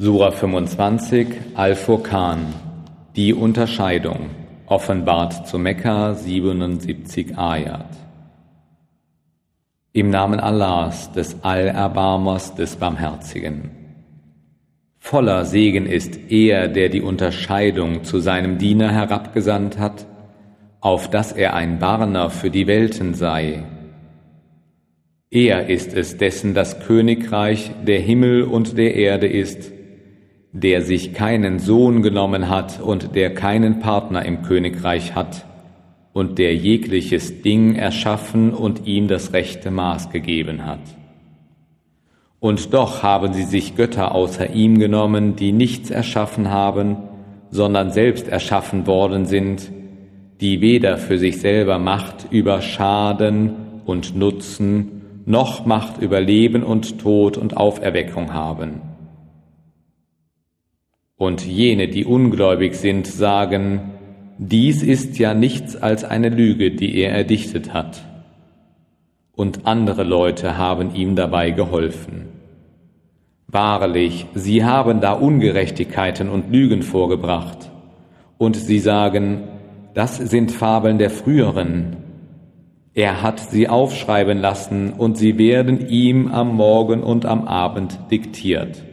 Sura 25 Al-Furqan Die Unterscheidung offenbart zu Mekka 77 Ayat Im Namen Allahs, des Allerbarmers, des Barmherzigen. Voller Segen ist er, der die Unterscheidung zu seinem Diener herabgesandt hat, auf dass er ein Barner für die Welten sei. Er ist es, dessen das Königreich der Himmel und der Erde ist, der sich keinen Sohn genommen hat und der keinen Partner im Königreich hat und der jegliches Ding erschaffen und ihm das rechte Maß gegeben hat. Und doch haben sie sich Götter außer ihm genommen, die nichts erschaffen haben, sondern selbst erschaffen worden sind, die weder für sich selber Macht über Schaden und Nutzen, noch Macht über Leben und Tod und Auferweckung haben und jene, die ungläubig sind, sagen, dies ist ja nichts als eine Lüge, die er erdichtet hat. Und andere Leute haben ihm dabei geholfen. Wahrlich, sie haben da Ungerechtigkeiten und Lügen vorgebracht. Und sie sagen, das sind Fabeln der früheren. Er hat sie aufschreiben lassen und sie werden ihm am Morgen und am Abend diktiert.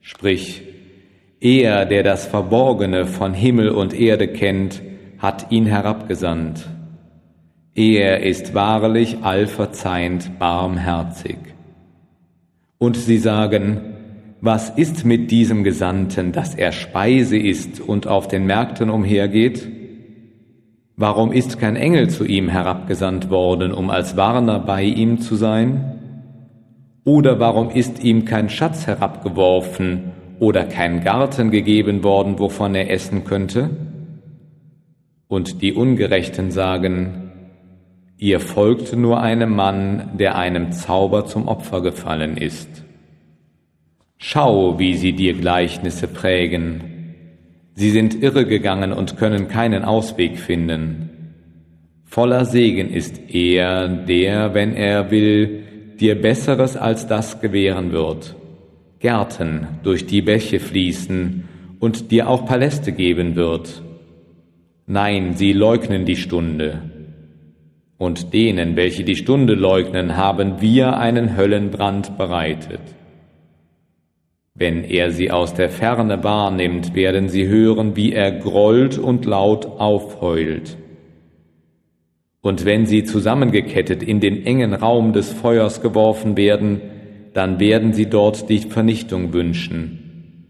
Sprich, er, der das Verborgene von Himmel und Erde kennt, hat ihn herabgesandt. Er ist wahrlich allverzeihend barmherzig. Und sie sagen, was ist mit diesem Gesandten, dass er Speise ist und auf den Märkten umhergeht? Warum ist kein Engel zu ihm herabgesandt worden, um als Warner bei ihm zu sein? Oder warum ist ihm kein Schatz herabgeworfen, oder kein Garten gegeben worden, wovon er essen könnte? Und die Ungerechten sagen, ihr folgt nur einem Mann, der einem Zauber zum Opfer gefallen ist. Schau, wie sie dir Gleichnisse prägen. Sie sind irregegangen und können keinen Ausweg finden. Voller Segen ist er, der, wenn er will, dir Besseres als das gewähren wird Gärten durch die Bäche fließen und dir auch Paläste geben wird. Nein, sie leugnen die Stunde. Und denen, welche die Stunde leugnen, haben wir einen Höllenbrand bereitet. Wenn er sie aus der Ferne wahrnimmt, werden sie hören, wie er grollt und laut aufheult. Und wenn sie zusammengekettet in den engen Raum des Feuers geworfen werden, dann werden sie dort die Vernichtung wünschen.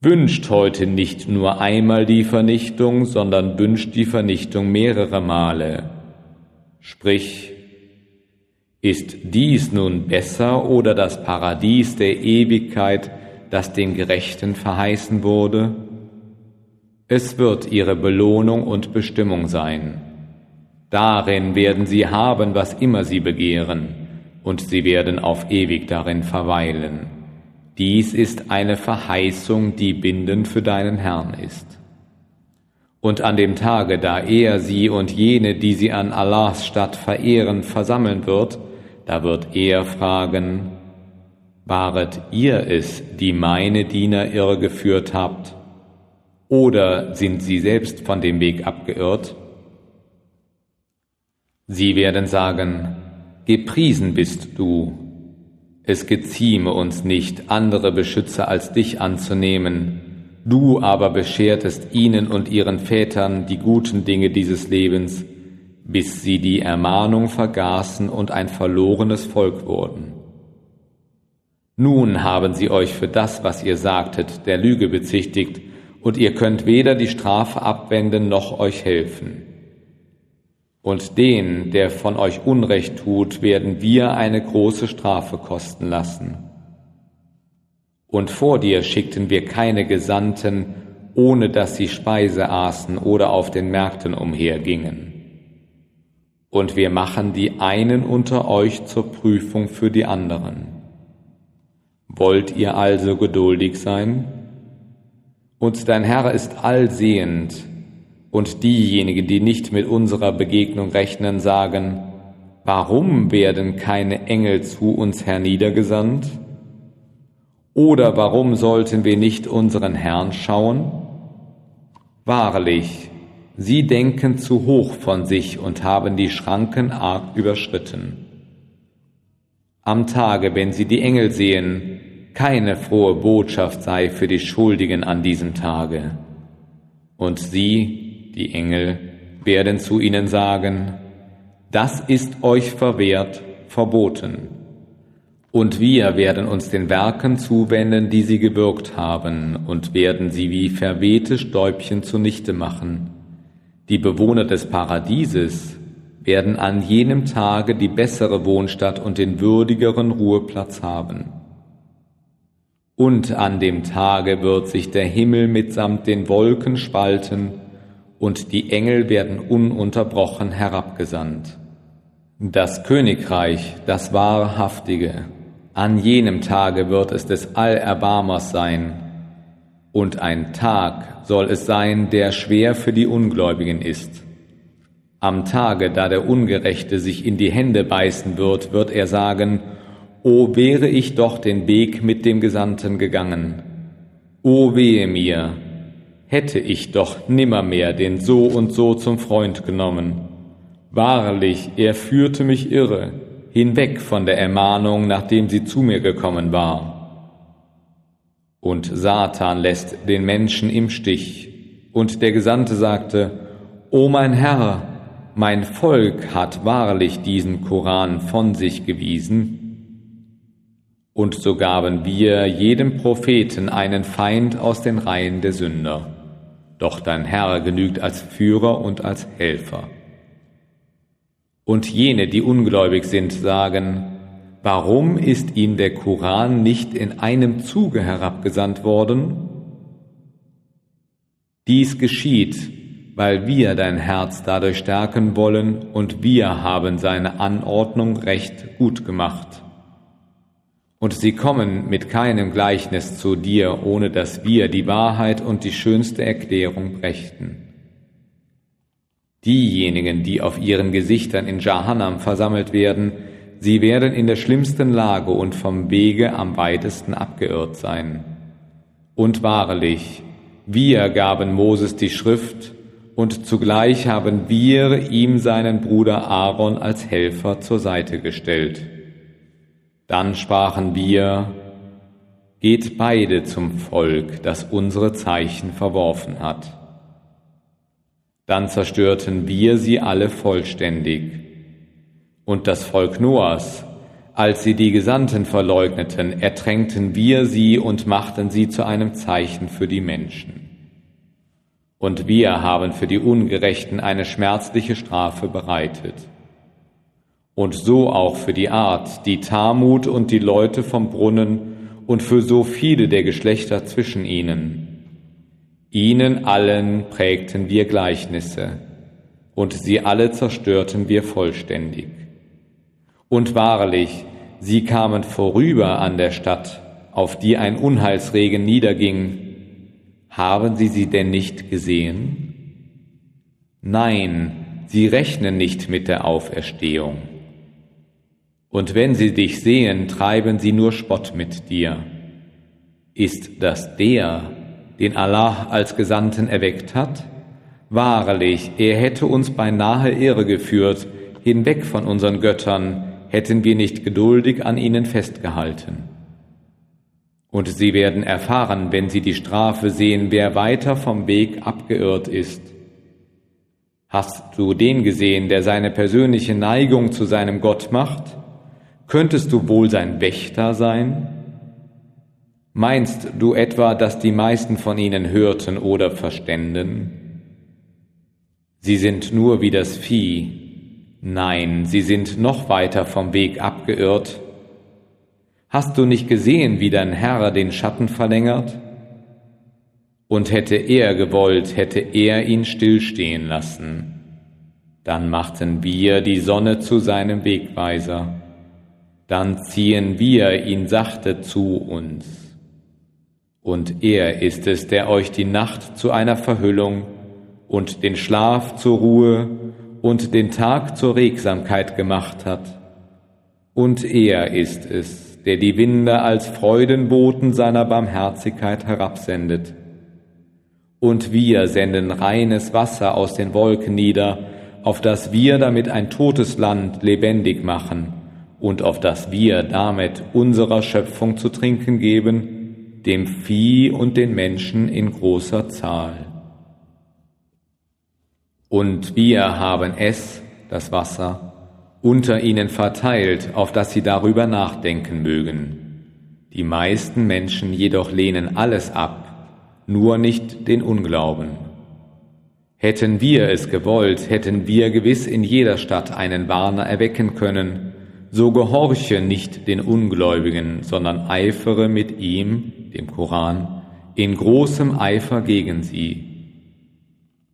Wünscht heute nicht nur einmal die Vernichtung, sondern wünscht die Vernichtung mehrere Male. Sprich, ist dies nun besser oder das Paradies der Ewigkeit, das den Gerechten verheißen wurde? Es wird ihre Belohnung und Bestimmung sein. Darin werden sie haben, was immer sie begehren und sie werden auf ewig darin verweilen. Dies ist eine Verheißung, die bindend für deinen Herrn ist. Und an dem Tage, da er sie und jene, die sie an Allahs Stadt verehren, versammeln wird, da wird er fragen, Waret ihr es, die meine Diener irregeführt habt? Oder sind sie selbst von dem Weg abgeirrt? Sie werden sagen, Gepriesen bist du. Es gezieme uns nicht, andere Beschützer als dich anzunehmen. Du aber beschertest ihnen und ihren Vätern die guten Dinge dieses Lebens, bis sie die Ermahnung vergaßen und ein verlorenes Volk wurden. Nun haben sie euch für das, was ihr sagtet, der Lüge bezichtigt, und ihr könnt weder die Strafe abwenden noch euch helfen. Und den, der von euch Unrecht tut, werden wir eine große Strafe kosten lassen. Und vor dir schickten wir keine Gesandten, ohne dass sie Speise aßen oder auf den Märkten umhergingen. Und wir machen die einen unter euch zur Prüfung für die anderen. Wollt ihr also geduldig sein? Und dein Herr ist allsehend, und diejenigen, die nicht mit unserer Begegnung rechnen, sagen, warum werden keine Engel zu uns herniedergesandt? Oder warum sollten wir nicht unseren Herrn schauen? Wahrlich, sie denken zu hoch von sich und haben die Schranken arg überschritten. Am Tage, wenn sie die Engel sehen, keine frohe Botschaft sei für die Schuldigen an diesem Tage. Und sie, die Engel, werden zu ihnen sagen, das ist euch verwehrt, verboten. Und wir werden uns den Werken zuwenden, die sie gewirkt haben, und werden sie wie verwehte Stäubchen zunichte machen. Die Bewohner des Paradieses werden an jenem Tage die bessere Wohnstatt und den würdigeren Ruheplatz haben. Und an dem Tage wird sich der Himmel mitsamt den Wolken spalten, und die Engel werden ununterbrochen herabgesandt. Das Königreich, das Wahrhaftige, an jenem Tage wird es des Allerbarmers sein, und ein Tag soll es sein, der schwer für die Ungläubigen ist. Am Tage, da der Ungerechte sich in die Hände beißen wird, wird er sagen, O wäre ich doch den Weg mit dem Gesandten gegangen. O wehe mir, hätte ich doch nimmermehr den so und so zum Freund genommen. Wahrlich, er führte mich irre, hinweg von der Ermahnung, nachdem sie zu mir gekommen war. Und Satan lässt den Menschen im Stich. Und der Gesandte sagte, O mein Herr, mein Volk hat wahrlich diesen Koran von sich gewiesen. Und so gaben wir jedem Propheten einen Feind aus den Reihen der Sünder. Doch dein Herr genügt als Führer und als Helfer. Und jene, die ungläubig sind, sagen, warum ist ihnen der Koran nicht in einem Zuge herabgesandt worden? Dies geschieht, weil wir dein Herz dadurch stärken wollen und wir haben seine Anordnung recht gut gemacht. Und sie kommen mit keinem Gleichnis zu dir, ohne dass wir die Wahrheit und die schönste Erklärung brächten. Diejenigen, die auf ihren Gesichtern in Jahannam versammelt werden, sie werden in der schlimmsten Lage und vom Wege am weitesten abgeirrt sein. Und wahrlich, wir gaben Moses die Schrift, und zugleich haben wir ihm seinen Bruder Aaron als Helfer zur Seite gestellt. Dann sprachen wir, geht beide zum Volk, das unsere Zeichen verworfen hat. Dann zerstörten wir sie alle vollständig. Und das Volk Noahs, als sie die Gesandten verleugneten, ertränkten wir sie und machten sie zu einem Zeichen für die Menschen. Und wir haben für die Ungerechten eine schmerzliche Strafe bereitet. Und so auch für die Art, die Tamut und die Leute vom Brunnen und für so viele der Geschlechter zwischen ihnen Ihnen allen prägten wir Gleichnisse, und sie alle zerstörten wir vollständig. Und wahrlich, sie kamen vorüber an der Stadt, auf die ein Unheilsregen niederging. Haben sie sie denn nicht gesehen? Nein, sie rechnen nicht mit der Auferstehung. Und wenn sie dich sehen, treiben sie nur Spott mit dir. Ist das der, den Allah als Gesandten erweckt hat? Wahrlich, er hätte uns beinahe irre geführt, hinweg von unseren Göttern, hätten wir nicht geduldig an ihnen festgehalten. Und sie werden erfahren, wenn sie die Strafe sehen, wer weiter vom Weg abgeirrt ist. Hast du den gesehen, der seine persönliche Neigung zu seinem Gott macht? Könntest du wohl sein Wächter sein? Meinst du etwa, dass die meisten von ihnen hörten oder verständen? Sie sind nur wie das Vieh. Nein, sie sind noch weiter vom Weg abgeirrt. Hast du nicht gesehen, wie dein Herr den Schatten verlängert? Und hätte er gewollt, hätte er ihn stillstehen lassen. Dann machten wir die Sonne zu seinem Wegweiser. Dann ziehen wir ihn sachte zu uns. Und er ist es, der euch die Nacht zu einer Verhüllung und den Schlaf zur Ruhe und den Tag zur Regsamkeit gemacht hat. Und er ist es, der die Winde als Freudenboten seiner Barmherzigkeit herabsendet. Und wir senden reines Wasser aus den Wolken nieder, auf das wir damit ein totes Land lebendig machen und auf das wir damit unserer Schöpfung zu trinken geben, dem Vieh und den Menschen in großer Zahl. Und wir haben es, das Wasser, unter ihnen verteilt, auf dass sie darüber nachdenken mögen. Die meisten Menschen jedoch lehnen alles ab, nur nicht den Unglauben. Hätten wir es gewollt, hätten wir gewiss in jeder Stadt einen Warner erwecken können, so gehorche nicht den Ungläubigen, sondern eifere mit ihm, dem Koran, in großem Eifer gegen sie.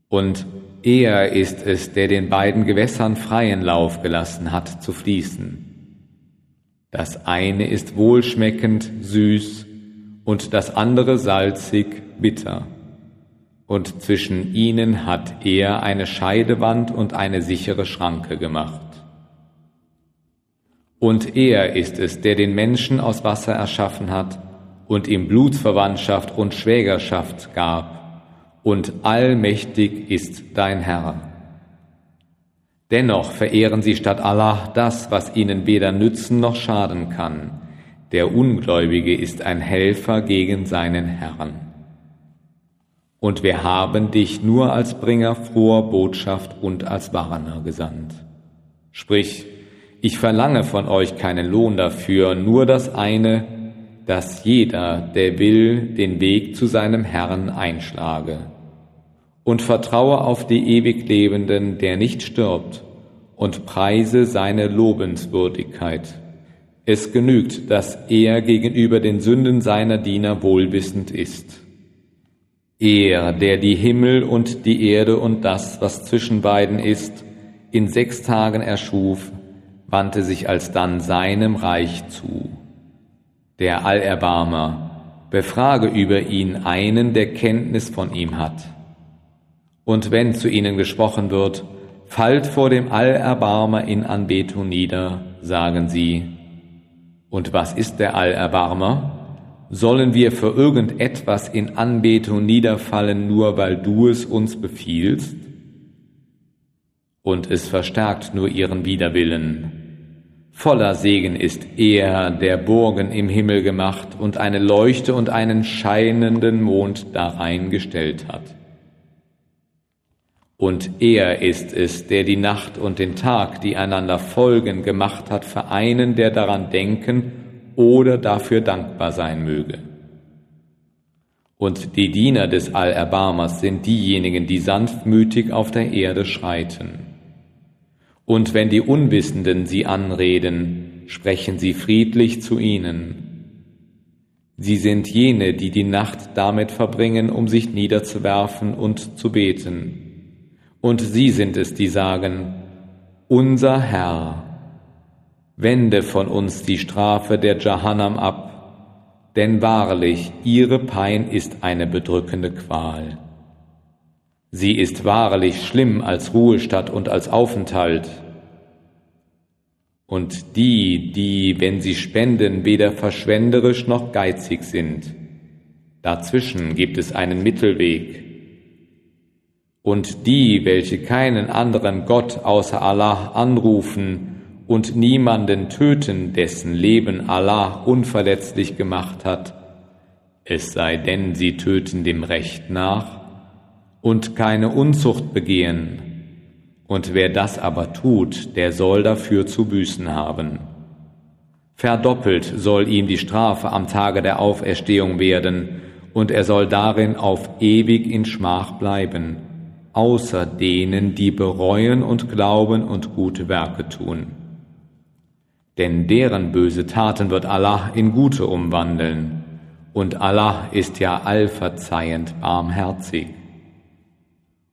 Und er ist es, der den beiden Gewässern freien Lauf gelassen hat zu fließen. Das eine ist wohlschmeckend, süß und das andere salzig, bitter. Und zwischen ihnen hat er eine Scheidewand und eine sichere Schranke gemacht. Und er ist es, der den Menschen aus Wasser erschaffen hat und ihm Blutsverwandtschaft und Schwägerschaft gab. Und allmächtig ist dein Herr. Dennoch verehren sie statt Allah das, was ihnen weder nützen noch schaden kann. Der Ungläubige ist ein Helfer gegen seinen Herrn. Und wir haben dich nur als Bringer froher Botschaft und als Warner gesandt. Sprich, ich verlange von euch keinen Lohn dafür, nur das eine, dass jeder, der will, den Weg zu seinem Herrn einschlage. Und vertraue auf die ewig Lebenden, der nicht stirbt, und preise seine Lobenswürdigkeit. Es genügt, dass er gegenüber den Sünden seiner Diener wohlwissend ist. Er, der die Himmel und die Erde und das, was zwischen beiden ist, in sechs Tagen erschuf, wandte sich alsdann seinem Reich zu. Der Allerbarmer, befrage über ihn einen, der Kenntnis von ihm hat. Und wenn zu ihnen gesprochen wird, fallt vor dem Allerbarmer in Anbetung nieder, sagen sie, und was ist der Allerbarmer? Sollen wir für irgendetwas in Anbetung niederfallen, nur weil du es uns befiehlst? und es verstärkt nur ihren Widerwillen. Voller Segen ist er, der Burgen im Himmel gemacht und eine Leuchte und einen scheinenden Mond darein gestellt hat. Und er ist es, der die Nacht und den Tag, die einander folgen, gemacht hat für einen, der daran denken oder dafür dankbar sein möge. Und die Diener des Allerbarmers sind diejenigen, die sanftmütig auf der Erde schreiten. Und wenn die Unwissenden sie anreden, sprechen sie friedlich zu ihnen. Sie sind jene, die die Nacht damit verbringen, um sich niederzuwerfen und zu beten. Und sie sind es, die sagen, unser Herr, wende von uns die Strafe der Jahannam ab, denn wahrlich, ihre Pein ist eine bedrückende Qual. Sie ist wahrlich schlimm als Ruhestatt und als Aufenthalt. Und die, die, wenn sie spenden, weder verschwenderisch noch geizig sind. Dazwischen gibt es einen Mittelweg. Und die, welche keinen anderen Gott außer Allah anrufen und niemanden töten, dessen Leben Allah unverletzlich gemacht hat, es sei denn, sie töten dem Recht nach, und keine Unzucht begehen. Und wer das aber tut, der soll dafür zu büßen haben. Verdoppelt soll ihm die Strafe am Tage der Auferstehung werden, und er soll darin auf ewig in Schmach bleiben, außer denen, die bereuen und glauben und gute Werke tun. Denn deren böse Taten wird Allah in gute umwandeln, und Allah ist ja allverzeihend barmherzig.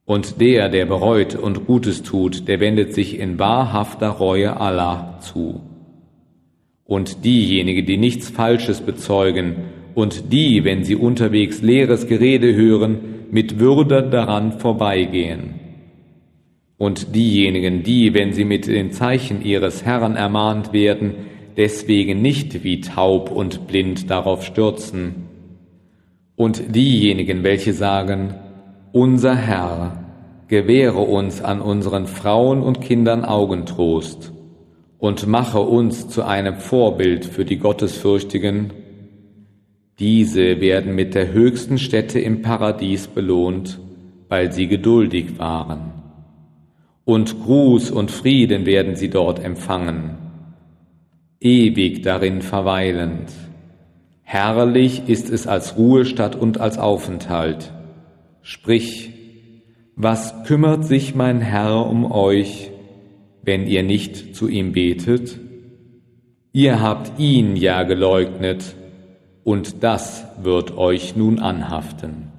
Und der, der bereut und Gutes tut, der wendet sich in wahrhafter Reue Allah zu. Und diejenigen, die nichts Falsches bezeugen, und die, wenn sie unterwegs leeres Gerede hören, mit Würde daran vorbeigehen. Und diejenigen, die, wenn sie mit den Zeichen ihres Herrn ermahnt werden, deswegen nicht wie taub und blind darauf stürzen. Und diejenigen, welche sagen, unser Herr, gewähre uns an unseren Frauen und Kindern Augentrost und mache uns zu einem Vorbild für die Gottesfürchtigen, diese werden mit der höchsten Stätte im Paradies belohnt, weil sie geduldig waren. Und Gruß und Frieden werden sie dort empfangen, ewig darin verweilend. Herrlich ist es als Ruhestadt und als Aufenthalt. Sprich, was kümmert sich mein Herr um euch, wenn ihr nicht zu ihm betet? Ihr habt ihn ja geleugnet, und das wird euch nun anhaften.